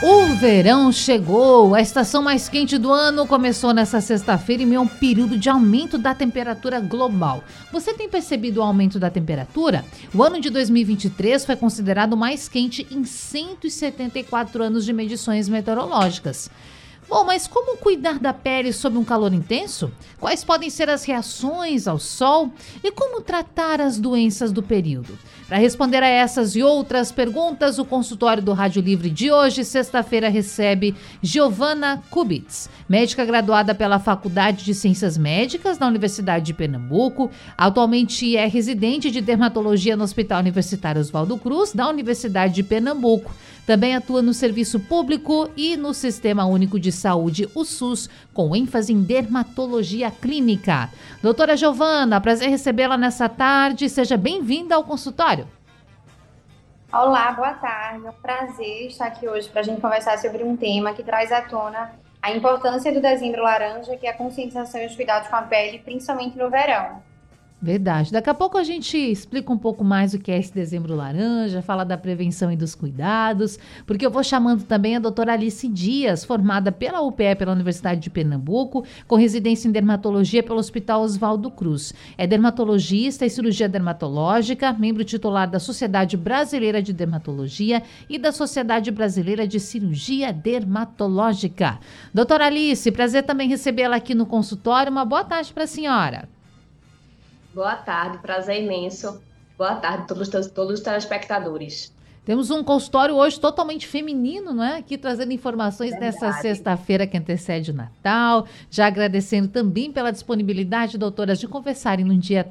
o verão chegou, a estação mais quente do ano começou nessa sexta-feira em meio um período de aumento da temperatura global. Você tem percebido o aumento da temperatura? O ano de 2023 foi considerado o mais quente em 174 anos de medições meteorológicas. Bom, mas como cuidar da pele sob um calor intenso? Quais podem ser as reações ao sol? E como tratar as doenças do período? Para responder a essas e outras perguntas, o consultório do Rádio Livre de hoje, sexta-feira, recebe Giovana Kubitz, médica graduada pela Faculdade de Ciências Médicas da Universidade de Pernambuco. Atualmente é residente de dermatologia no Hospital Universitário Oswaldo Cruz, da Universidade de Pernambuco. Também atua no serviço público e no Sistema Único de Saúde, o SUS, com ênfase em dermatologia clínica. Doutora Giovana, prazer recebê-la nessa tarde. Seja bem-vinda ao consultório. Olá, boa tarde. É um prazer estar aqui hoje para a gente conversar sobre um tema que traz à tona a importância do dezembro laranja, que é a conscientização e os cuidados com a pele, principalmente no verão. Verdade. Daqui a pouco a gente explica um pouco mais o que é esse dezembro laranja, fala da prevenção e dos cuidados, porque eu vou chamando também a doutora Alice Dias, formada pela UPE, pela Universidade de Pernambuco, com residência em dermatologia pelo Hospital Oswaldo Cruz. É dermatologista e cirurgia dermatológica, membro titular da Sociedade Brasileira de Dermatologia e da Sociedade Brasileira de Cirurgia Dermatológica. Doutora Alice, prazer também recebê-la aqui no consultório. Uma boa tarde para a senhora. Boa tarde, prazer imenso. Boa tarde a todos, todos os telespectadores. Temos um consultório hoje totalmente feminino, não é? Aqui trazendo informações Verdade. dessa sexta-feira que antecede o Natal. Já agradecendo também pela disponibilidade, doutoras, de conversarem num dia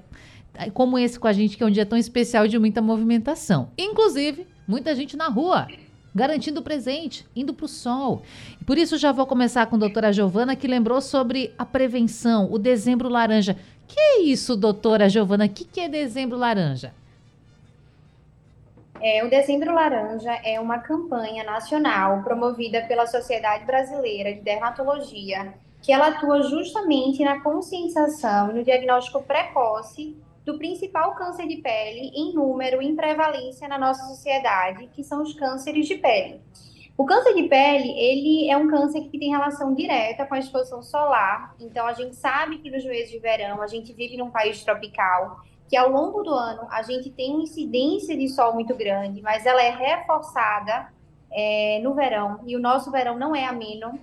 como esse com a gente, que é um dia tão especial de muita movimentação. Inclusive, muita gente na rua garantindo o presente, indo para o sol. Por isso já vou começar com a doutora Giovana, que lembrou sobre a prevenção, o dezembro laranja. Que é isso, doutora Giovana? O que, que é dezembro laranja? É, o Dezembro Laranja é uma campanha nacional promovida pela Sociedade Brasileira de Dermatologia, que ela atua justamente na conscientização e no diagnóstico precoce do principal câncer de pele em número e em prevalência na nossa sociedade, que são os cânceres de pele. O câncer de pele, ele é um câncer que tem relação direta com a exposição solar. Então, a gente sabe que nos meses de verão, a gente vive num país tropical, que ao longo do ano a gente tem uma incidência de sol muito grande, mas ela é reforçada é, no verão. E o nosso verão não é ameno.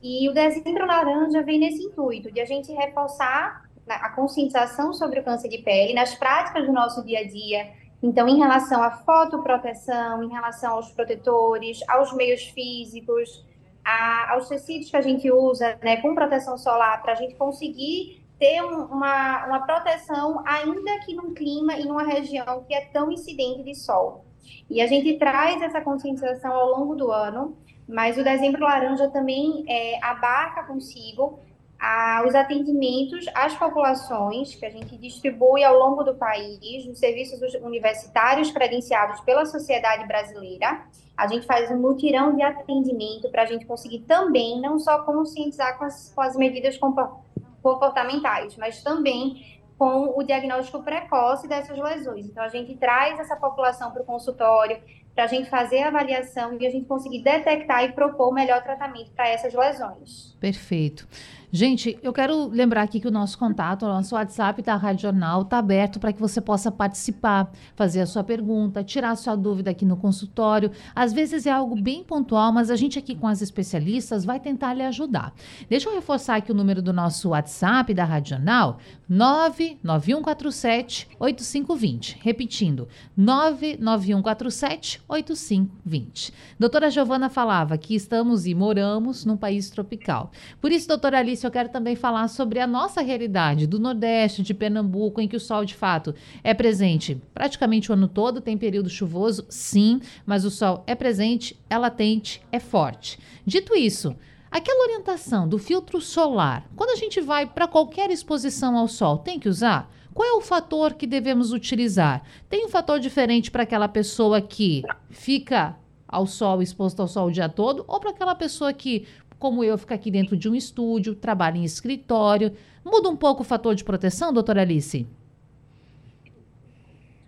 E o dezembro laranja vem nesse intuito de a gente reforçar a conscientização sobre o câncer de pele nas práticas do nosso dia a dia. Então, em relação à fotoproteção, em relação aos protetores, aos meios físicos, a, aos tecidos que a gente usa, né, com proteção solar, para a gente conseguir ter um, uma, uma proteção, ainda que num clima e numa região que é tão incidente de sol. E a gente traz essa conscientização ao longo do ano, mas o dezembro laranja também é, abarca consigo a, os atendimentos às populações que a gente distribui ao longo do país, nos serviços universitários credenciados pela sociedade brasileira. A gente faz um mutirão de atendimento para a gente conseguir também não só conscientizar com as, com as medidas comportamentais, mas também com o diagnóstico precoce dessas lesões. Então, a gente traz essa população para o consultório, para a gente fazer a avaliação e a gente conseguir detectar e propor o melhor tratamento para essas lesões. Perfeito. Gente, eu quero lembrar aqui que o nosso contato, o nosso WhatsApp da Rádio Jornal está aberto para que você possa participar, fazer a sua pergunta, tirar a sua dúvida aqui no consultório. Às vezes é algo bem pontual, mas a gente aqui com as especialistas vai tentar lhe ajudar. Deixa eu reforçar aqui o número do nosso WhatsApp da Rádio Jornal, 99147 8520. Repetindo, 99147 8520. Doutora Giovana falava que estamos e moramos num país tropical. Por isso, doutora Alice, eu quero também falar sobre a nossa realidade do Nordeste, de Pernambuco, em que o sol de fato é presente praticamente o ano todo. Tem período chuvoso, sim, mas o sol é presente, é latente, é forte. Dito isso, Aquela orientação do filtro solar, quando a gente vai para qualquer exposição ao sol, tem que usar? Qual é o fator que devemos utilizar? Tem um fator diferente para aquela pessoa que fica ao sol, exposto ao sol o dia todo, ou para aquela pessoa que, como eu, fica aqui dentro de um estúdio, trabalha em escritório? Muda um pouco o fator de proteção, doutora Alice?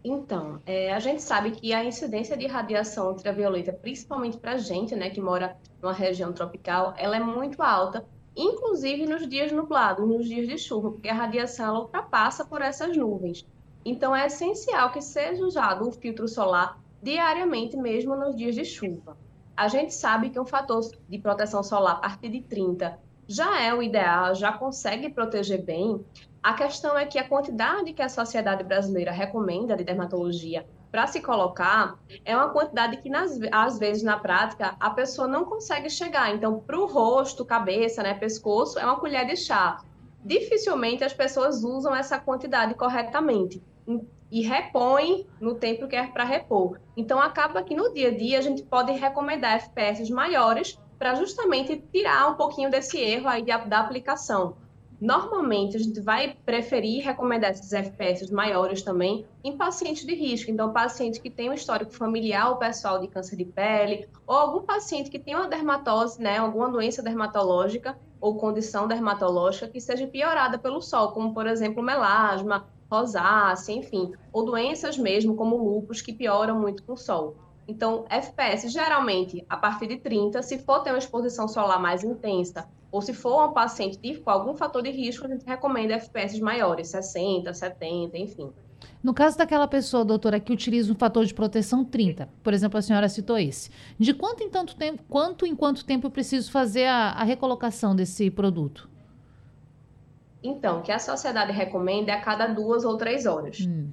Então, é, a gente sabe que a incidência de radiação ultravioleta, principalmente para a gente, né, que mora numa região tropical, ela é muito alta, inclusive nos dias nublados, nos dias de chuva, porque a radiação ela ultrapassa por essas nuvens. Então, é essencial que seja usado o filtro solar diariamente, mesmo nos dias de chuva. A gente sabe que um fator de proteção solar a partir de 30 já é o ideal, já consegue proteger bem, a questão é que a quantidade que a Sociedade Brasileira recomenda de dermatologia para se colocar é uma quantidade que, nas, às vezes, na prática, a pessoa não consegue chegar. Então, para o rosto, cabeça, né, pescoço, é uma colher de chá. Dificilmente as pessoas usam essa quantidade corretamente e repõem no tempo que é para repor. Então, acaba que no dia a dia a gente pode recomendar FPS maiores para justamente tirar um pouquinho desse erro aí da aplicação. Normalmente, a gente vai preferir recomendar esses FPS maiores também em pacientes de risco. Então, paciente que tem um histórico familiar ou pessoal de câncer de pele, ou algum paciente que tem uma dermatose, né, alguma doença dermatológica ou condição dermatológica que seja piorada pelo sol, como, por exemplo, melasma, rosácea, enfim, ou doenças mesmo, como lúpus, que pioram muito com o sol. Então, FPS, geralmente, a partir de 30, se for ter uma exposição solar mais intensa, ou se for um paciente com algum fator de risco, a gente recomenda FPS maiores, 60, 70, enfim. No caso daquela pessoa, doutora, que utiliza um fator de proteção 30, por exemplo, a senhora citou esse, de quanto em tanto tempo, quanto em quanto tempo eu preciso fazer a, a recolocação desse produto? Então, o que a sociedade recomenda é a cada duas ou três horas. Hum.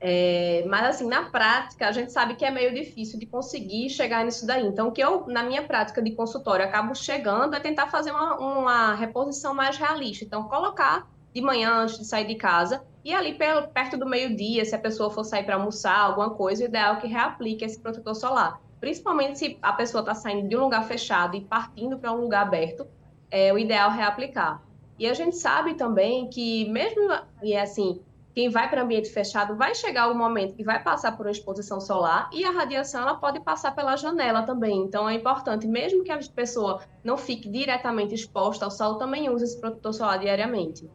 É, mas, assim, na prática, a gente sabe que é meio difícil de conseguir chegar nisso daí. Então, o que eu, na minha prática de consultório, acabo chegando é tentar fazer uma, uma reposição mais realista. Então, colocar de manhã antes de sair de casa e ali perto do meio-dia, se a pessoa for sair para almoçar, alguma coisa, o ideal é que reaplique esse protetor solar. Principalmente se a pessoa está saindo de um lugar fechado e partindo para um lugar aberto, é o ideal reaplicar. E a gente sabe também que, mesmo, e é assim, quem vai para ambiente fechado vai chegar o momento que vai passar por uma exposição solar e a radiação ela pode passar pela janela também. Então é importante, mesmo que a pessoa não fique diretamente exposta ao sol, também use esse protetor solar diariamente.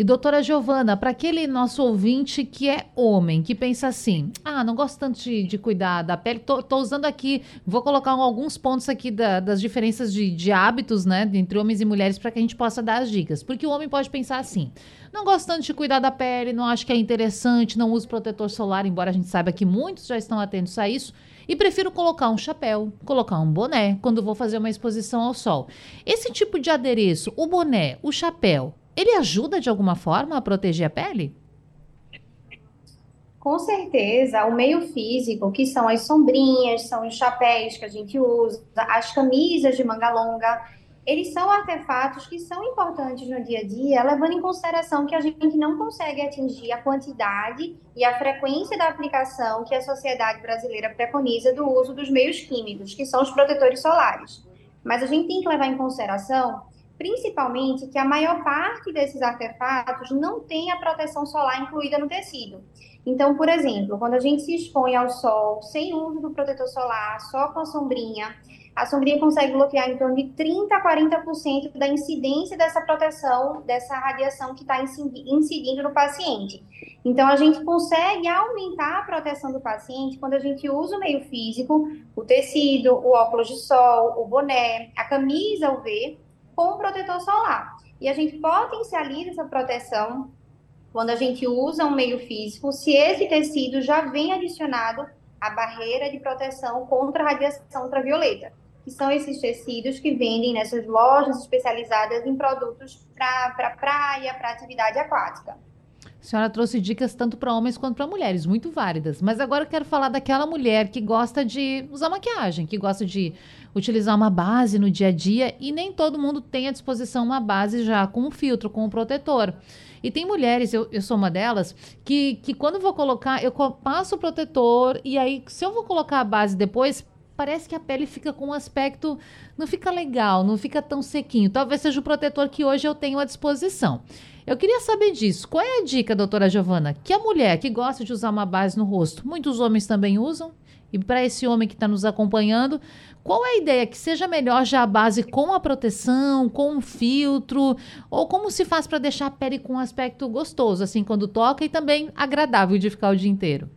E doutora Giovana, para aquele nosso ouvinte que é homem, que pensa assim, ah, não gosto tanto de, de cuidar da pele, tô, tô, usando aqui, vou colocar alguns pontos aqui da, das diferenças de, de, hábitos, né, entre homens e mulheres, para que a gente possa dar as dicas. Porque o homem pode pensar assim, não gosto tanto de cuidar da pele, não acho que é interessante, não uso protetor solar, embora a gente saiba que muitos já estão atentos a isso, e prefiro colocar um chapéu, colocar um boné quando vou fazer uma exposição ao sol. Esse tipo de adereço, o boné, o chapéu, ele ajuda de alguma forma a proteger a pele? Com certeza, o meio físico, que são as sombrinhas, são os chapéus que a gente usa, as camisas de manga longa, eles são artefatos que são importantes no dia a dia, levando em consideração que a gente não consegue atingir a quantidade e a frequência da aplicação que a sociedade brasileira preconiza do uso dos meios químicos, que são os protetores solares. Mas a gente tem que levar em consideração principalmente que a maior parte desses artefatos não tem a proteção solar incluída no tecido. Então, por exemplo, quando a gente se expõe ao sol sem uso do protetor solar, só com a sombrinha, a sombrinha consegue bloquear em torno de 30 a 40% da incidência dessa proteção, dessa radiação que está incidindo no paciente. Então, a gente consegue aumentar a proteção do paciente quando a gente usa o meio físico, o tecido, o óculos de sol, o boné, a camisa UV, com protetor solar. E a gente potencializa essa proteção quando a gente usa um meio físico, se esse tecido já vem adicionado à barreira de proteção contra a radiação ultravioleta, que são esses tecidos que vendem nessas lojas especializadas em produtos para pra praia, para atividade aquática. A senhora trouxe dicas tanto para homens quanto para mulheres, muito válidas. Mas agora eu quero falar daquela mulher que gosta de usar maquiagem, que gosta de utilizar uma base no dia a dia e nem todo mundo tem à disposição uma base já com um filtro, com um protetor. E tem mulheres, eu, eu sou uma delas, que, que quando vou colocar, eu passo o protetor e aí, se eu vou colocar a base depois, parece que a pele fica com um aspecto, não fica legal, não fica tão sequinho. Talvez seja o protetor que hoje eu tenho à disposição. Eu queria saber disso. Qual é a dica, doutora Giovana? Que a mulher que gosta de usar uma base no rosto, muitos homens também usam? E para esse homem que está nos acompanhando, qual é a ideia? Que seja melhor já a base com a proteção, com um filtro, ou como se faz para deixar a pele com um aspecto gostoso, assim, quando toca e também agradável de ficar o dia inteiro?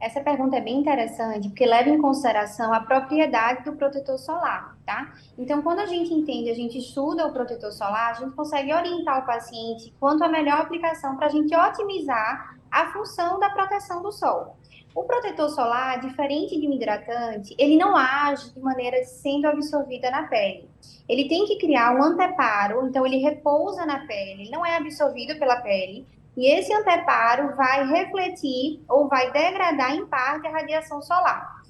Essa pergunta é bem interessante, porque leva em consideração a propriedade do protetor solar, tá? Então, quando a gente entende, a gente estuda o protetor solar, a gente consegue orientar o paciente quanto à melhor aplicação para a gente otimizar a função da proteção do sol. O protetor solar, diferente de um hidratante, ele não age de maneira sendo absorvida na pele. Ele tem que criar um anteparo, então ele repousa na pele, não é absorvido pela pele, e esse anteparo vai refletir ou vai degradar em parte a radiação solar.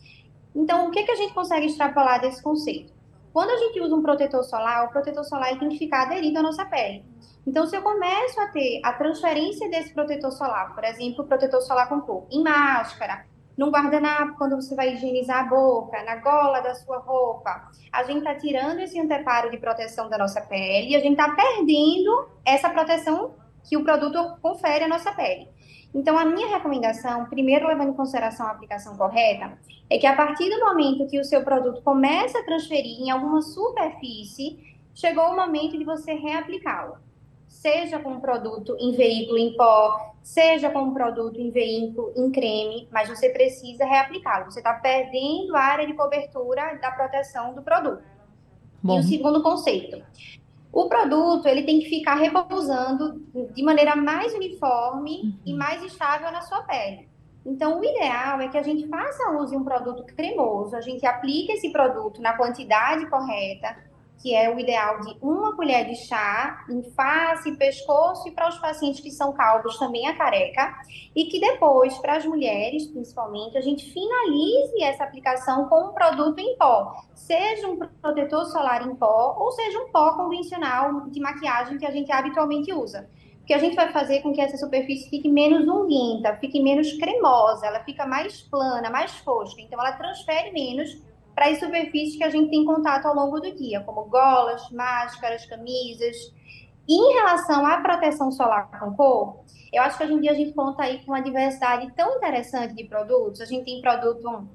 Então, o que, que a gente consegue extrapolar desse conceito? Quando a gente usa um protetor solar, o protetor solar tem que ficar aderido à nossa pele. Então, se eu começo a ter a transferência desse protetor solar, por exemplo, protetor solar com cor, em máscara, no guardanapo, quando você vai higienizar a boca, na gola da sua roupa, a gente está tirando esse anteparo de proteção da nossa pele e a gente está perdendo essa proteção que o produto confere à nossa pele. Então, a minha recomendação, primeiro levando em consideração a aplicação correta, é que a partir do momento que o seu produto começa a transferir em alguma superfície, chegou o momento de você reaplicá-lo seja com um produto em veículo em pó, seja com um produto em veículo em creme, mas você precisa reaplicá-lo. Você está perdendo a área de cobertura da proteção do produto. Bom. E o segundo conceito. O produto ele tem que ficar repousando de maneira mais uniforme uhum. e mais estável na sua pele. Então, o ideal é que a gente faça uso de um produto cremoso, a gente aplique esse produto na quantidade correta, que é o ideal de uma colher de chá em face, pescoço e para os pacientes que são calvos também a careca, e que depois, para as mulheres principalmente, a gente finalize essa aplicação com um produto em pó, seja um protetor solar em pó ou seja um pó convencional de maquiagem que a gente habitualmente usa. Porque a gente vai fazer com que essa superfície fique menos unguenta, fique menos cremosa, ela fica mais plana, mais fosca, então ela transfere menos para as superfícies que a gente tem contato ao longo do dia, como golas, máscaras, camisas. E em relação à proteção solar com cor, eu acho que hoje em dia a gente conta aí com uma diversidade tão interessante de produtos. A gente tem produto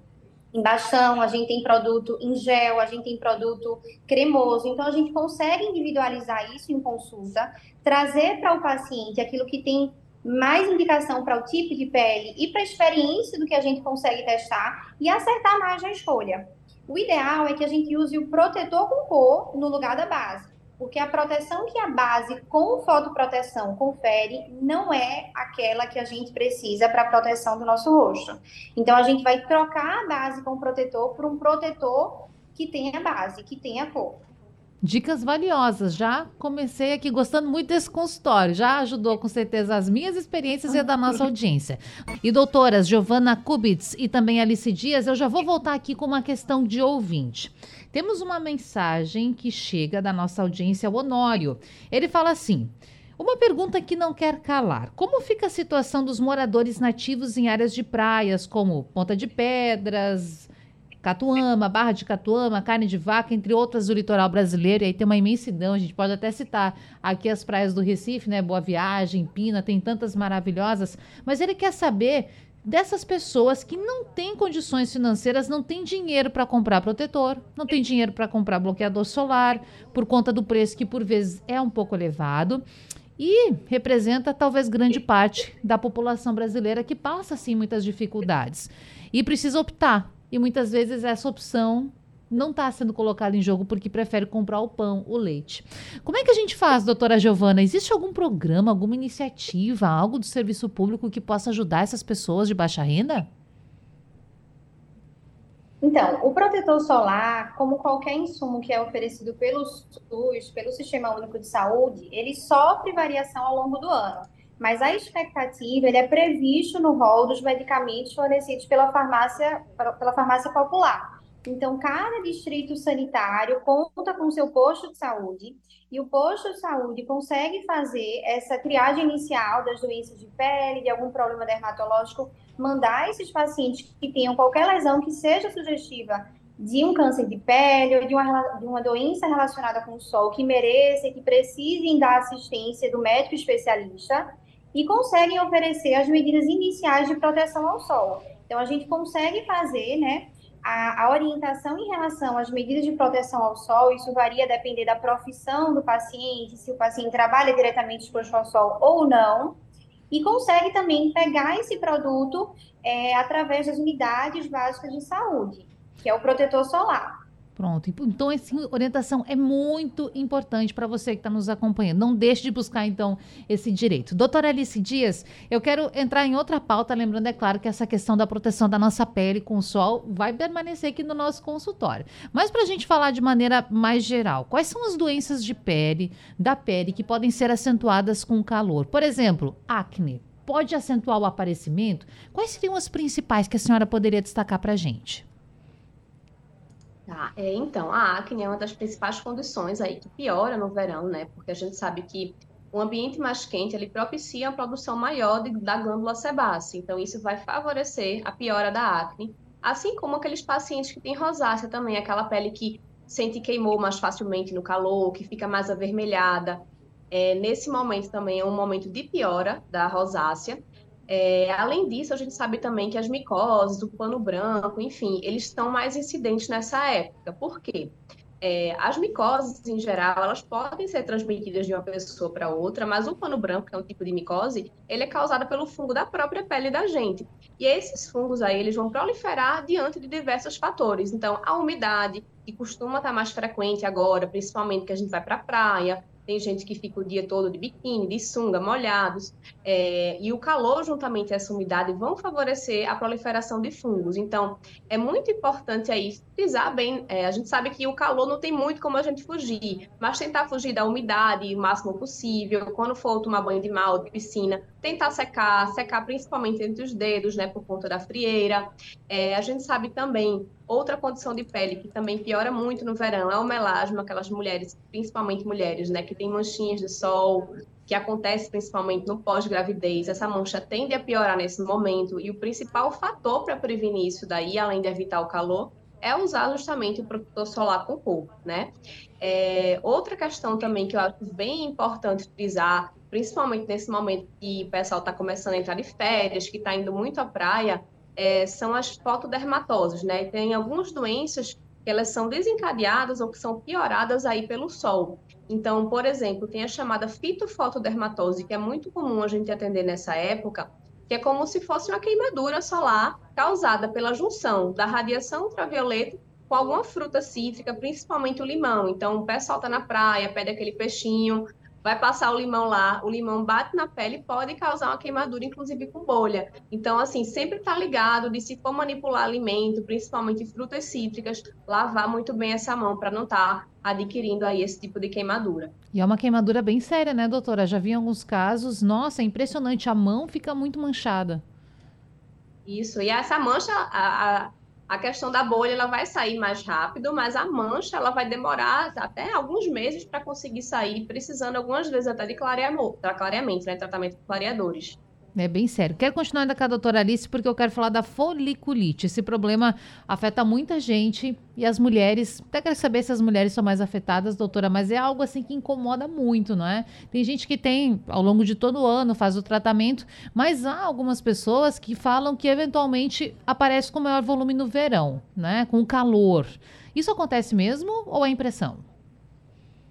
em bastão, a gente tem produto em gel, a gente tem produto cremoso. Então, a gente consegue individualizar isso em consulta, trazer para o paciente aquilo que tem mais indicação para o tipo de pele e para a experiência do que a gente consegue testar e acertar mais na escolha. O ideal é que a gente use o protetor com cor no lugar da base, porque a proteção que a base com fotoproteção confere não é aquela que a gente precisa para a proteção do nosso rosto. Então a gente vai trocar a base com o protetor por um protetor que tenha base, que tenha cor. Dicas valiosas. Já comecei aqui gostando muito desse consultório. Já ajudou com certeza as minhas experiências e a da nossa audiência. E doutoras Giovana Kubitz e também Alice Dias, eu já vou voltar aqui com uma questão de ouvinte. Temos uma mensagem que chega da nossa audiência, o Honório. Ele fala assim: uma pergunta que não quer calar. Como fica a situação dos moradores nativos em áreas de praias, como Ponta de Pedras, Catuama, Barra de Catuama, carne de vaca, entre outras do litoral brasileiro. E aí tem uma imensidão, a gente pode até citar aqui as praias do Recife, né? Boa Viagem, Pina, tem tantas maravilhosas. Mas ele quer saber dessas pessoas que não têm condições financeiras, não têm dinheiro para comprar protetor, não têm dinheiro para comprar bloqueador solar, por conta do preço que por vezes é um pouco elevado. E representa talvez grande parte da população brasileira que passa assim muitas dificuldades e precisa optar e muitas vezes essa opção não está sendo colocada em jogo porque prefere comprar o pão, o leite. Como é que a gente faz, doutora Giovana? Existe algum programa, alguma iniciativa, algo do serviço público que possa ajudar essas pessoas de baixa renda? Então, o protetor solar, como qualquer insumo que é oferecido pelo SUS, pelo Sistema Único de Saúde, ele sofre variação ao longo do ano mas a expectativa ele é previsto no rol dos medicamentos fornecidos pela farmácia, pela farmácia popular. Então, cada distrito sanitário conta com seu posto de saúde e o posto de saúde consegue fazer essa triagem inicial das doenças de pele, de algum problema dermatológico, mandar esses pacientes que tenham qualquer lesão que seja sugestiva de um câncer de pele ou de uma, de uma doença relacionada com o sol que mereça que precisem da assistência do médico especialista e conseguem oferecer as medidas iniciais de proteção ao sol. Então, a gente consegue fazer, né, a, a, orientação em relação às medidas de proteção ao sol, isso varia depender da profissão do paciente, se o paciente trabalha diretamente exposto ao sol ou não, e consegue também pegar esse produto é, através das unidades básicas de saúde, que é o protetor solar. Pronto. Então, essa orientação é muito importante para você que está nos acompanhando. Não deixe de buscar, então, esse direito. Doutora Alice Dias, eu quero entrar em outra pauta, lembrando, é claro, que essa questão da proteção da nossa pele com o sol vai permanecer aqui no nosso consultório. Mas para a gente falar de maneira mais geral, quais são as doenças de pele, da pele, que podem ser acentuadas com o calor? Por exemplo, acne. Pode acentuar o aparecimento? Quais seriam as principais que a senhora poderia destacar para a gente? Tá, é, então, a acne é uma das principais condições aí que piora no verão, né? Porque a gente sabe que o ambiente mais quente, ele propicia a produção maior de, da glândula sebácea. Então, isso vai favorecer a piora da acne. Assim como aqueles pacientes que têm rosácea também, aquela pele que sente queimou mais facilmente no calor, que fica mais avermelhada. É, nesse momento também é um momento de piora da rosácea. É, além disso, a gente sabe também que as micoses, o pano branco, enfim, eles estão mais incidentes nessa época. Por quê? É, as micoses, em geral, elas podem ser transmitidas de uma pessoa para outra, mas o pano branco, que é um tipo de micose, ele é causado pelo fungo da própria pele da gente. E esses fungos aí, eles vão proliferar diante de diversos fatores. Então, a umidade, que costuma estar mais frequente agora, principalmente que a gente vai para a praia, tem gente que fica o dia todo de biquíni, de sunga, molhados, é, e o calor juntamente a essa umidade vão favorecer a proliferação de fungos. Então, é muito importante aí frisar bem, é, a gente sabe que o calor não tem muito como a gente fugir, mas tentar fugir da umidade o máximo possível, quando for tomar banho de mal, de piscina, tentar secar, secar principalmente entre os dedos, né, por conta da frieira. É, a gente sabe também Outra condição de pele que também piora muito no verão é o melasma, aquelas mulheres, principalmente mulheres, né, que têm manchinhas de sol, que acontece principalmente no pós-gravidez. Essa mancha tende a piorar nesse momento e o principal fator para prevenir isso daí, além de evitar o calor, é usar justamente o protetor solar com cor, né? É, outra questão também que eu acho bem importante frisar, principalmente nesse momento que o pessoal está começando a entrar de férias, que está indo muito à praia, é, são as fotodermatoses, né? Tem algumas doenças que elas são desencadeadas ou que são pioradas aí pelo sol. Então, por exemplo, tem a chamada fitofotodermatose, que é muito comum a gente atender nessa época, que é como se fosse uma queimadura solar causada pela junção da radiação ultravioleta com alguma fruta cítrica, principalmente o limão. Então, o pessoal está na praia, pede aquele peixinho, vai passar o limão lá, o limão bate na pele e pode causar uma queimadura, inclusive com bolha. Então, assim, sempre tá ligado de se for manipular alimento, principalmente frutas cítricas, lavar muito bem essa mão para não estar tá adquirindo aí esse tipo de queimadura. E é uma queimadura bem séria, né, doutora? Já vi alguns casos, nossa, é impressionante, a mão fica muito manchada. Isso, e essa mancha, a, a a questão da bolha ela vai sair mais rápido, mas a mancha ela vai demorar até alguns meses para conseguir sair, precisando algumas vezes até de clareamento, clareamento né, tratamento com clareadores. É bem sério. Quero continuar ainda com a doutora Alice, porque eu quero falar da foliculite. Esse problema afeta muita gente e as mulheres. Até quero saber se as mulheres são mais afetadas, doutora, mas é algo assim que incomoda muito, não é? Tem gente que tem, ao longo de todo o ano, faz o tratamento, mas há algumas pessoas que falam que eventualmente aparece com maior volume no verão, né? Com o calor. Isso acontece mesmo ou é impressão?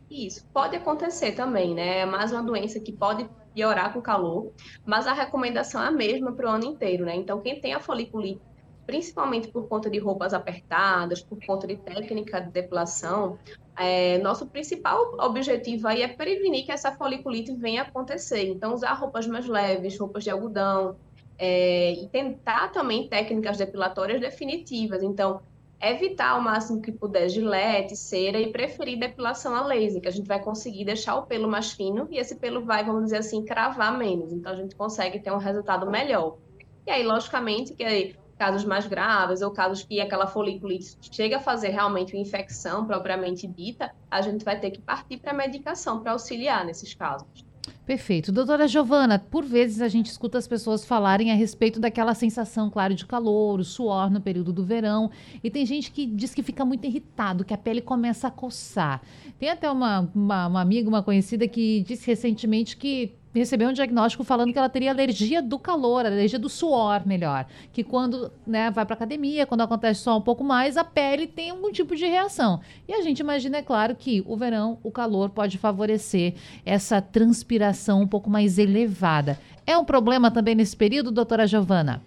Isso, pode acontecer também, né? É mais uma doença que pode piorar com o calor, mas a recomendação é a mesma para o ano inteiro, né? Então, quem tem a foliculite, principalmente por conta de roupas apertadas, por conta de técnica de depilação, é, nosso principal objetivo aí é prevenir que essa foliculite venha acontecer. Então, usar roupas mais leves, roupas de algodão, é, e tentar também técnicas depilatórias definitivas. Então, evitar o máximo que puder gilete, cera e preferir depilação a laser, que a gente vai conseguir deixar o pelo mais fino e esse pelo vai, vamos dizer assim, cravar menos. Então a gente consegue ter um resultado melhor. E aí, logicamente, que casos mais graves ou casos que aquela foliculite chega a fazer realmente uma infecção propriamente dita, a gente vai ter que partir para a medicação para auxiliar nesses casos. Perfeito. Doutora Giovana, por vezes a gente escuta as pessoas falarem a respeito daquela sensação, claro, de calor, o suor no período do verão. E tem gente que diz que fica muito irritado, que a pele começa a coçar. Tem até uma, uma, uma amiga, uma conhecida, que disse recentemente que recebeu um diagnóstico falando que ela teria alergia do calor, alergia do suor, melhor. Que quando né, vai para academia, quando acontece só um pouco mais, a pele tem algum tipo de reação. E a gente imagina, é claro, que o verão, o calor pode favorecer essa transpiração um pouco mais elevada. É um problema também nesse período, doutora Giovana?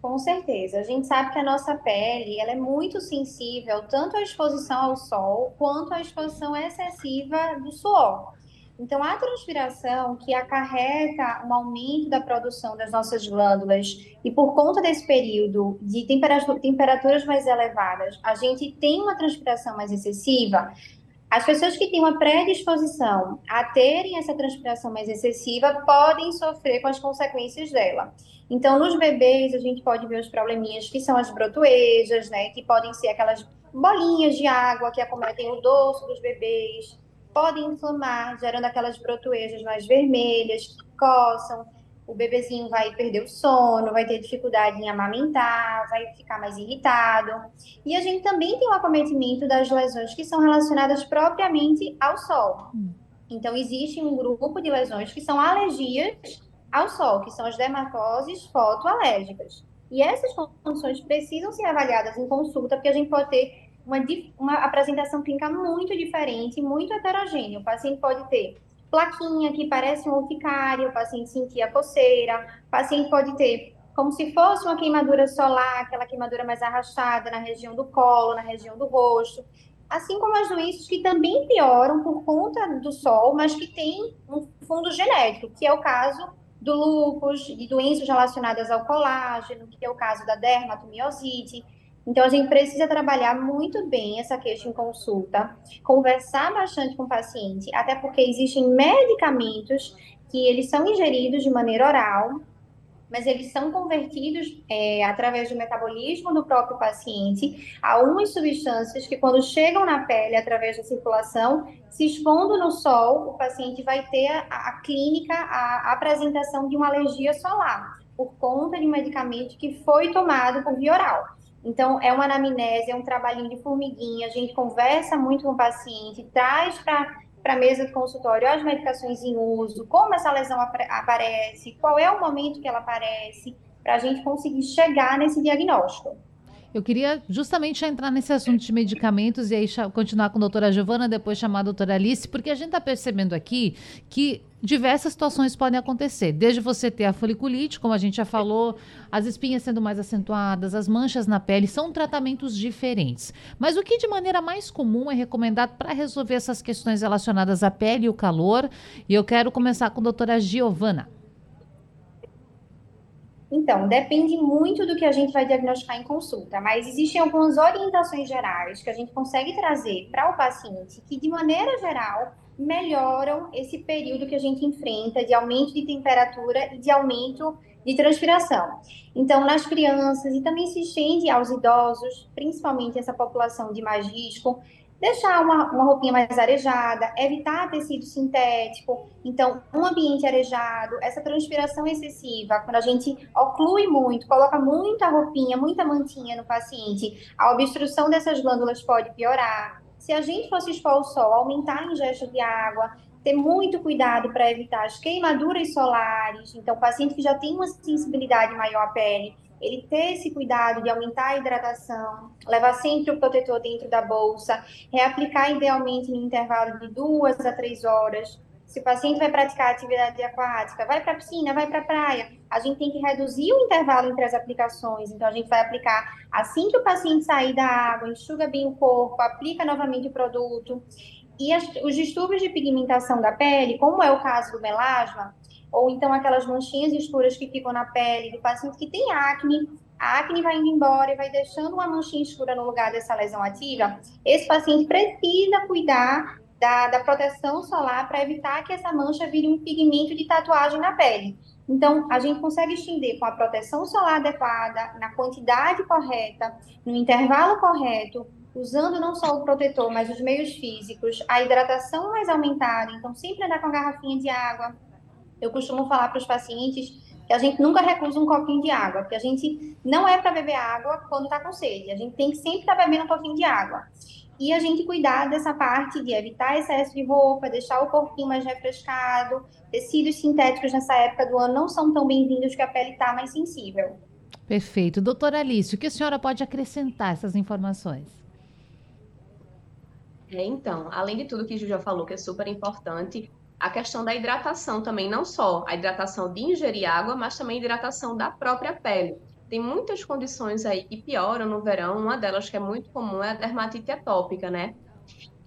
Com certeza. A gente sabe que a nossa pele ela é muito sensível tanto à exposição ao sol quanto à exposição excessiva do suor. Então, a transpiração que acarreta um aumento da produção das nossas glândulas e por conta desse período de temperaturas mais elevadas, a gente tem uma transpiração mais excessiva. As pessoas que têm uma predisposição a terem essa transpiração mais excessiva podem sofrer com as consequências dela. Então, nos bebês, a gente pode ver os probleminhas que são as brotoejas, né? Que podem ser aquelas bolinhas de água que acometem o dorso dos bebês podem inflamar, gerando aquelas brotoejas mais vermelhas, que coçam, o bebezinho vai perder o sono, vai ter dificuldade em amamentar, vai ficar mais irritado. E a gente também tem o acometimento das lesões que são relacionadas propriamente ao sol. Hum. Então, existe um grupo de lesões que são alergias ao sol, que são as dermatoses fotoalérgicas. E essas condições precisam ser avaliadas em consulta, porque a gente pode ter uma, uma apresentação clínica muito diferente, muito heterogênea. O paciente pode ter plaquinha que parece um urticária, o paciente sentir a coceira, o paciente pode ter como se fosse uma queimadura solar, aquela queimadura mais arrastada na região do colo, na região do rosto, assim como as doenças que também pioram por conta do sol, mas que tem um fundo genético, que é o caso do lúpus, de doenças relacionadas ao colágeno, que é o caso da dermatomiosite, então, a gente precisa trabalhar muito bem essa queixa em consulta, conversar bastante com o paciente, até porque existem medicamentos que eles são ingeridos de maneira oral, mas eles são convertidos é, através do metabolismo do próprio paciente a umas substâncias que, quando chegam na pele através da circulação, se expondo no sol, o paciente vai ter a, a clínica, a, a apresentação de uma alergia solar, por conta de um medicamento que foi tomado por via oral. Então, é uma anamnese, é um trabalhinho de formiguinha, a gente conversa muito com o paciente, traz para a mesa do consultório as medicações em uso, como essa lesão ap aparece, qual é o momento que ela aparece, para a gente conseguir chegar nesse diagnóstico. Eu queria justamente entrar nesse assunto de medicamentos e aí continuar com a doutora Giovana, depois chamar a doutora Alice, porque a gente está percebendo aqui que diversas situações podem acontecer. Desde você ter a foliculite, como a gente já falou, as espinhas sendo mais acentuadas, as manchas na pele, são tratamentos diferentes. Mas o que de maneira mais comum é recomendado para resolver essas questões relacionadas à pele e o calor? E eu quero começar com a doutora Giovana. Então, depende muito do que a gente vai diagnosticar em consulta, mas existem algumas orientações gerais que a gente consegue trazer para o paciente que, de maneira geral, melhoram esse período que a gente enfrenta de aumento de temperatura e de aumento de transpiração. Então, nas crianças e também se estende aos idosos, principalmente essa população de mais risco, deixar uma, uma roupinha mais arejada, evitar tecido sintético. Então, um ambiente arejado, essa transpiração excessiva, quando a gente oclui muito, coloca muita roupinha, muita mantinha no paciente, a obstrução dessas glândulas pode piorar. Se a gente fosse expor ao sol, aumentar a ingesta de água, ter muito cuidado para evitar as queimaduras solares. Então, o paciente que já tem uma sensibilidade maior à pele, ele ter esse cuidado de aumentar a hidratação, levar sempre o protetor dentro da bolsa, reaplicar idealmente no intervalo de duas a três horas. Se o paciente vai praticar atividade aquática, vai para a piscina, vai para a praia, a gente tem que reduzir o intervalo entre as aplicações. Então, a gente vai aplicar assim que o paciente sair da água, enxuga bem o corpo, aplica novamente o produto. E as, os distúrbios de pigmentação da pele, como é o caso do melasma, ou então aquelas manchinhas escuras que ficam na pele do paciente que tem acne, a acne vai indo embora e vai deixando uma manchinha escura no lugar dessa lesão ativa, esse paciente precisa cuidar da, da proteção solar para evitar que essa mancha vire um pigmento de tatuagem na pele. Então, a gente consegue estender com a proteção solar adequada, na quantidade correta, no intervalo correto, usando não só o protetor, mas os meios físicos, a hidratação mais aumentada, então sempre andar com a garrafinha de água. Eu costumo falar para os pacientes que a gente nunca recusa um copinho de água, porque a gente não é para beber água quando está com sede, a gente tem que sempre estar tá bebendo um pouquinho de água. E a gente cuidar dessa parte de evitar excesso de roupa, deixar o corpinho mais refrescado. Tecidos sintéticos nessa época do ano não são tão bem-vindos que a pele está mais sensível. Perfeito. Doutora Alice, o que a senhora pode acrescentar essas informações? É, então, além de tudo que o Ju já falou, que é super importante, a questão da hidratação também, não só a hidratação de ingerir água, mas também a hidratação da própria pele. Tem muitas condições aí que pioram no verão, uma delas que é muito comum é a dermatite atópica, né?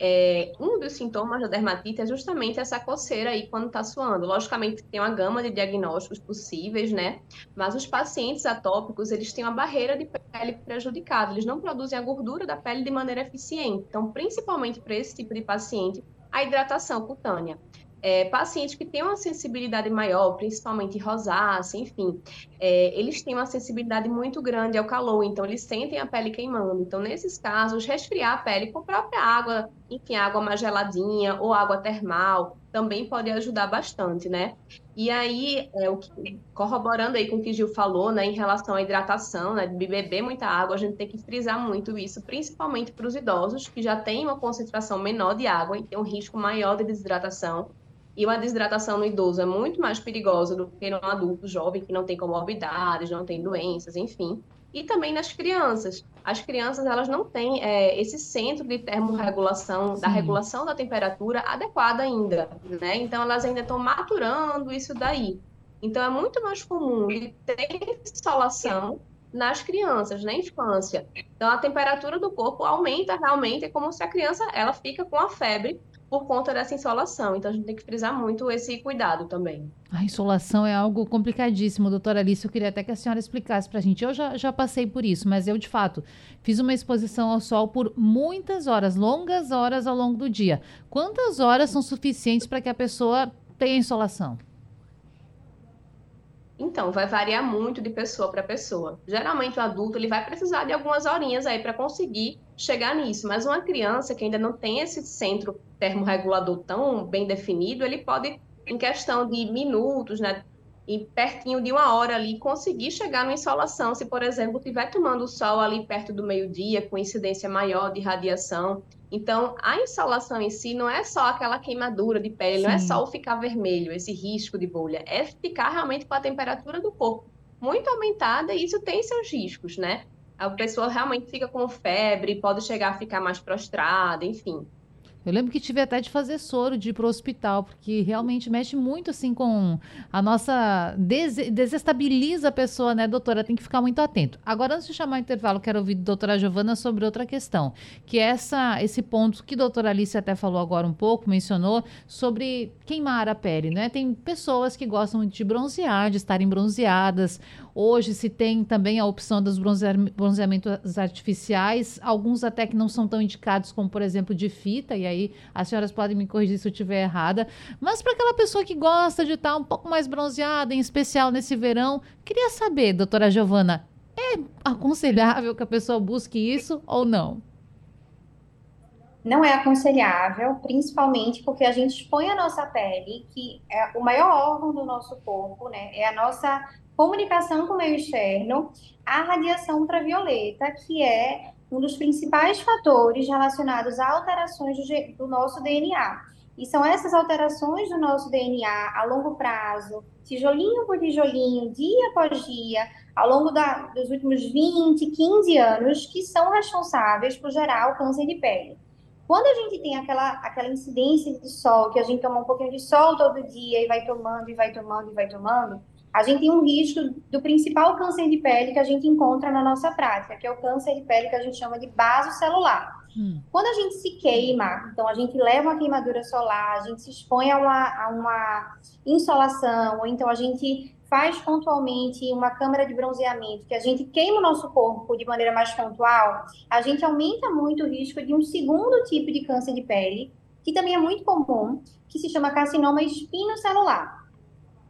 É, um dos sintomas da dermatite é justamente essa coceira aí quando está suando. Logicamente, tem uma gama de diagnósticos possíveis, né? Mas os pacientes atópicos, eles têm uma barreira de pele prejudicada, eles não produzem a gordura da pele de maneira eficiente. Então, principalmente para esse tipo de paciente, a hidratação cutânea é, pacientes que têm uma sensibilidade maior, principalmente rosácea, enfim, é, eles têm uma sensibilidade muito grande ao calor, então eles sentem a pele queimando. Então, nesses casos, resfriar a pele com a própria água, enfim, água mais geladinha ou água termal, também pode ajudar bastante, né? E aí, é, o que, corroborando aí com o que Gil falou, né, em relação à hidratação, né, de beber muita água, a gente tem que frisar muito isso, principalmente para os idosos, que já têm uma concentração menor de água e tem um risco maior de desidratação. E uma desidratação no idoso é muito mais perigosa do que no adulto jovem que não tem comorbidades, não tem doenças, enfim. E também nas crianças. As crianças elas não têm é, esse centro de termorregulação, Sim. da regulação da temperatura adequada ainda, né? Então elas ainda estão maturando isso daí. Então é muito mais comum de ter insolação nas crianças, na infância. Então a temperatura do corpo aumenta realmente, é como se a criança ela fica com a febre por conta dessa insolação. Então a gente tem que frisar muito esse cuidado também. A insolação é algo complicadíssimo, doutora Alice. Eu queria até que a senhora explicasse para a gente. Eu já, já passei por isso, mas eu, de fato, fiz uma exposição ao sol por muitas horas, longas horas ao longo do dia. Quantas horas são suficientes para que a pessoa tenha insolação? Então, vai variar muito de pessoa para pessoa. Geralmente, o adulto ele vai precisar de algumas horinhas aí para conseguir chegar nisso, mas uma criança que ainda não tem esse centro termorregulador tão bem definido, ele pode, em questão de minutos, né, e pertinho de uma hora ali, conseguir chegar na insolação, se, por exemplo, estiver tomando sol ali perto do meio-dia, com incidência maior de radiação. Então, a insolação em si não é só aquela queimadura de pele, Sim. não é só o ficar vermelho, esse risco de bolha, é ficar realmente com a temperatura do corpo muito aumentada e isso tem seus riscos, né? A pessoa realmente fica com febre, pode chegar a ficar mais prostrada, enfim. Eu lembro que tive até de fazer soro de ir pro hospital, porque realmente mexe muito assim com a nossa. Des desestabiliza a pessoa, né, doutora? Tem que ficar muito atento. Agora, antes de chamar o intervalo, quero ouvir a doutora Giovana sobre outra questão, que é essa, esse ponto que a doutora Alice até falou agora um pouco, mencionou, sobre queimar a pele, né? Tem pessoas que gostam de bronzear, de estarem bronzeadas. Hoje se tem também a opção dos bronzeamentos artificiais, alguns até que não são tão indicados como, por exemplo, de fita, e aí as senhoras podem me corrigir se eu estiver errada. Mas para aquela pessoa que gosta de estar um pouco mais bronzeada, em especial nesse verão, queria saber, doutora Giovana, é aconselhável que a pessoa busque isso ou não? Não é aconselhável, principalmente porque a gente expõe a nossa pele, que é o maior órgão do nosso corpo, né? É a nossa comunicação com o meio externo, a radiação ultravioleta, que é um dos principais fatores relacionados a alterações do, do nosso DNA. E são essas alterações do nosso DNA a longo prazo, tijolinho por tijolinho, dia após dia, ao longo da, dos últimos 20, 15 anos, que são responsáveis por gerar o câncer de pele. Quando a gente tem aquela, aquela incidência de sol, que a gente toma um pouquinho de sol todo dia e vai tomando, e vai tomando, e vai tomando, a gente tem um risco do principal câncer de pele que a gente encontra na nossa prática, que é o câncer de pele que a gente chama de baso celular. Hum. Quando a gente se queima, então a gente leva uma queimadura solar, a gente se expõe a uma, a uma insolação, ou então a gente faz pontualmente uma câmara de bronzeamento, que a gente queima o nosso corpo de maneira mais pontual, a gente aumenta muito o risco de um segundo tipo de câncer de pele, que também é muito comum, que se chama carcinoma espinocelular.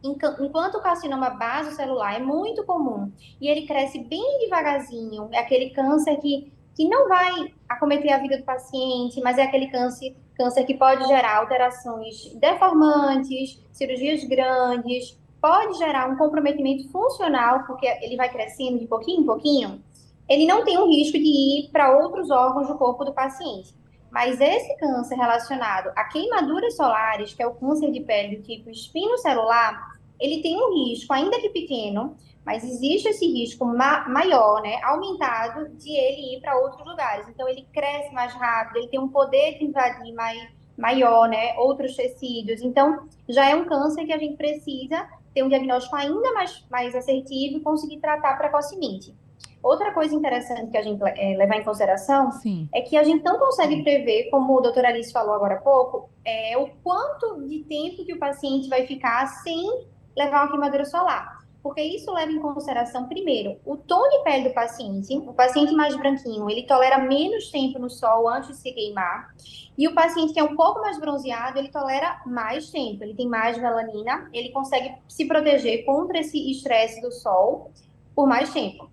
Enquanto o carcinoma basocelular é muito comum e ele cresce bem devagarzinho, é aquele câncer que, que não vai acometer a vida do paciente, mas é aquele câncer, câncer que pode gerar alterações deformantes, cirurgias grandes, pode gerar um comprometimento funcional, porque ele vai crescendo de pouquinho em pouquinho, ele não tem o risco de ir para outros órgãos do corpo do paciente. Mas esse câncer relacionado a queimaduras solares, que é o câncer de pele do tipo espinocelular, ele tem um risco, ainda que pequeno, mas existe esse risco ma maior, né, aumentado, de ele ir para outros lugares. Então, ele cresce mais rápido, ele tem um poder de invadir mais, maior, né, outros tecidos. Então, já é um câncer que a gente precisa ter um diagnóstico ainda mais, mais assertivo e conseguir tratar precocemente. Outra coisa interessante que a gente é, levar em consideração Sim. é que a gente não consegue prever, como o doutor Alice falou agora há pouco, é, o quanto de tempo que o paciente vai ficar sem levar uma queimadura solar. Porque isso leva em consideração, primeiro, o tom de pele do paciente. O paciente mais branquinho, ele tolera menos tempo no sol antes de se queimar. E o paciente que é um pouco mais bronzeado, ele tolera mais tempo. Ele tem mais melanina, ele consegue se proteger contra esse estresse do sol por mais tempo.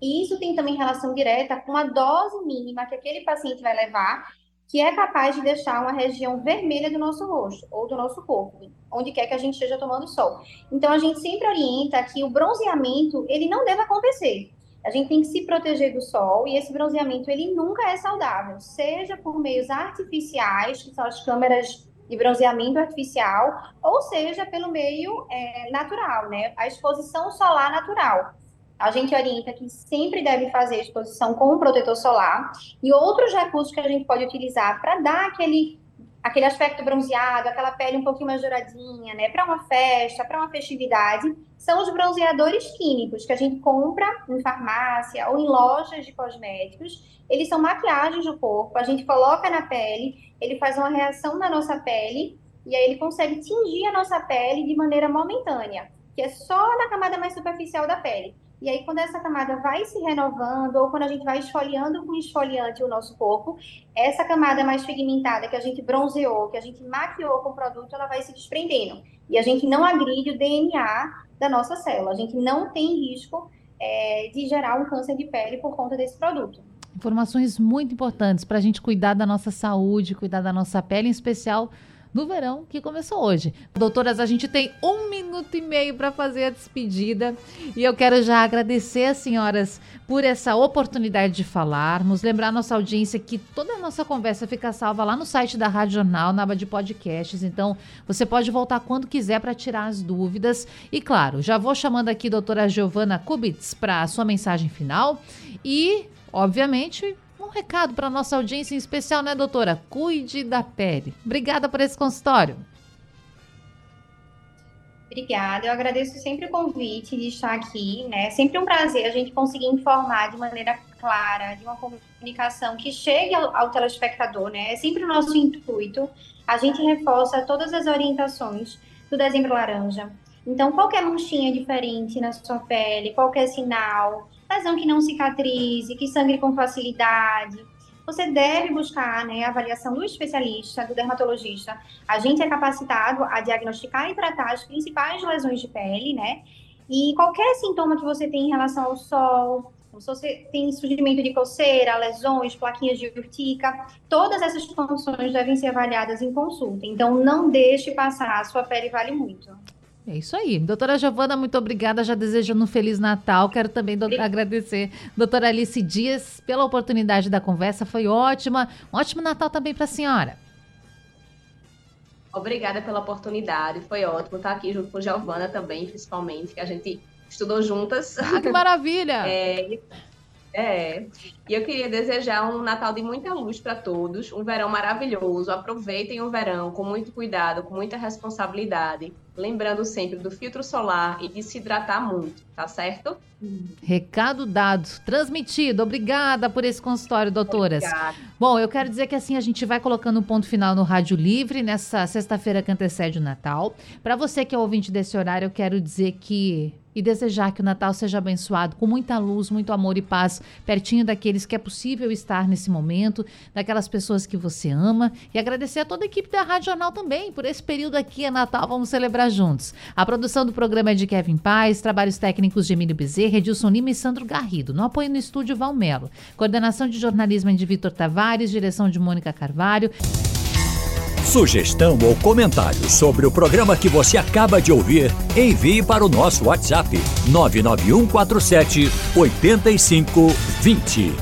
E isso tem também relação direta com a dose mínima que aquele paciente vai levar que é capaz de deixar uma região vermelha do nosso rosto ou do nosso corpo, onde quer que a gente esteja tomando sol. Então a gente sempre orienta que o bronzeamento ele não deve acontecer. A gente tem que se proteger do sol e esse bronzeamento ele nunca é saudável, seja por meios artificiais, que são as câmeras de bronzeamento artificial, ou seja pelo meio é, natural, né? A exposição solar natural a gente orienta que sempre deve fazer exposição com um protetor solar e outros recursos que a gente pode utilizar para dar aquele, aquele aspecto bronzeado, aquela pele um pouquinho mais douradinha, né, para uma festa, para uma festividade, são os bronzeadores químicos que a gente compra em farmácia ou em lojas de cosméticos. Eles são maquiagens do corpo, a gente coloca na pele, ele faz uma reação na nossa pele e aí ele consegue tingir a nossa pele de maneira momentânea, que é só na camada mais superficial da pele. E aí, quando essa camada vai se renovando, ou quando a gente vai esfoliando com esfoliante o nosso corpo, essa camada mais pigmentada que a gente bronzeou, que a gente maquiou com o produto, ela vai se desprendendo. E a gente não agride o DNA da nossa célula. A gente não tem risco é, de gerar um câncer de pele por conta desse produto. Informações muito importantes para a gente cuidar da nossa saúde, cuidar da nossa pele, em especial no verão que começou hoje. Doutoras, a gente tem um minuto e meio para fazer a despedida e eu quero já agradecer as senhoras por essa oportunidade de falarmos. Lembrar nossa audiência que toda a nossa conversa fica salva lá no site da Rádio Jornal, na aba de podcasts. Então, você pode voltar quando quiser para tirar as dúvidas. E claro, já vou chamando aqui a doutora Giovana Kubitz para a sua mensagem final. E, obviamente, um recado para nossa audiência em especial, né, doutora? Cuide da pele. Obrigada por esse consultório. Obrigada, eu agradeço sempre o convite de estar aqui, né? Sempre um prazer a gente conseguir informar de maneira clara, de uma comunicação que chegue ao, ao telespectador, né? É sempre o nosso intuito. A gente reforça todas as orientações do dezembro laranja. Então, qualquer manchinha diferente na sua pele, qualquer sinal, lesão que não cicatrize, que sangre com facilidade, você deve buscar né, a avaliação do especialista, do dermatologista. A gente é capacitado a diagnosticar e tratar as principais lesões de pele, né? E qualquer sintoma que você tem em relação ao sol, se você tem surgimento de coceira, lesões, plaquinhas de urtica, todas essas condições devem ser avaliadas em consulta. Então, não deixe passar, a sua pele vale muito. É isso aí. Doutora Giovana, muito obrigada. Já desejando um Feliz Natal. Quero também do agradecer doutora Alice Dias pela oportunidade da conversa. Foi ótima. Um ótimo Natal também para a senhora. Obrigada pela oportunidade. Foi ótimo estar aqui junto com Giovana também, principalmente, que a gente estudou juntas. Ah, que maravilha! é, é. E eu queria desejar um Natal de muita luz para todos, um verão maravilhoso. Aproveitem o verão com muito cuidado, com muita responsabilidade lembrando sempre do filtro solar e de se hidratar muito, tá certo? Recado dado, transmitido. Obrigada por esse consultório, doutoras. Obrigada. Bom, eu quero dizer que assim a gente vai colocando um ponto final no Rádio Livre nessa sexta-feira que antecede o Natal. Para você que é ouvinte desse horário, eu quero dizer que e desejar que o Natal seja abençoado com muita luz, muito amor e paz, pertinho daqueles que é possível estar nesse momento, daquelas pessoas que você ama e agradecer a toda a equipe da Rádio Jornal também por esse período aqui é Natal, vamos celebrar juntos. A produção do programa é de Kevin Paz, trabalhos técnicos de Emílio Bezerra, Edilson Lima e Sandro Garrido. No apoio no estúdio Valmelo. Coordenação de jornalismo é de Vitor Tavares, direção de Mônica Carvalho. Sugestão ou comentário sobre o programa que você acaba de ouvir, envie para o nosso WhatsApp 99147 8520.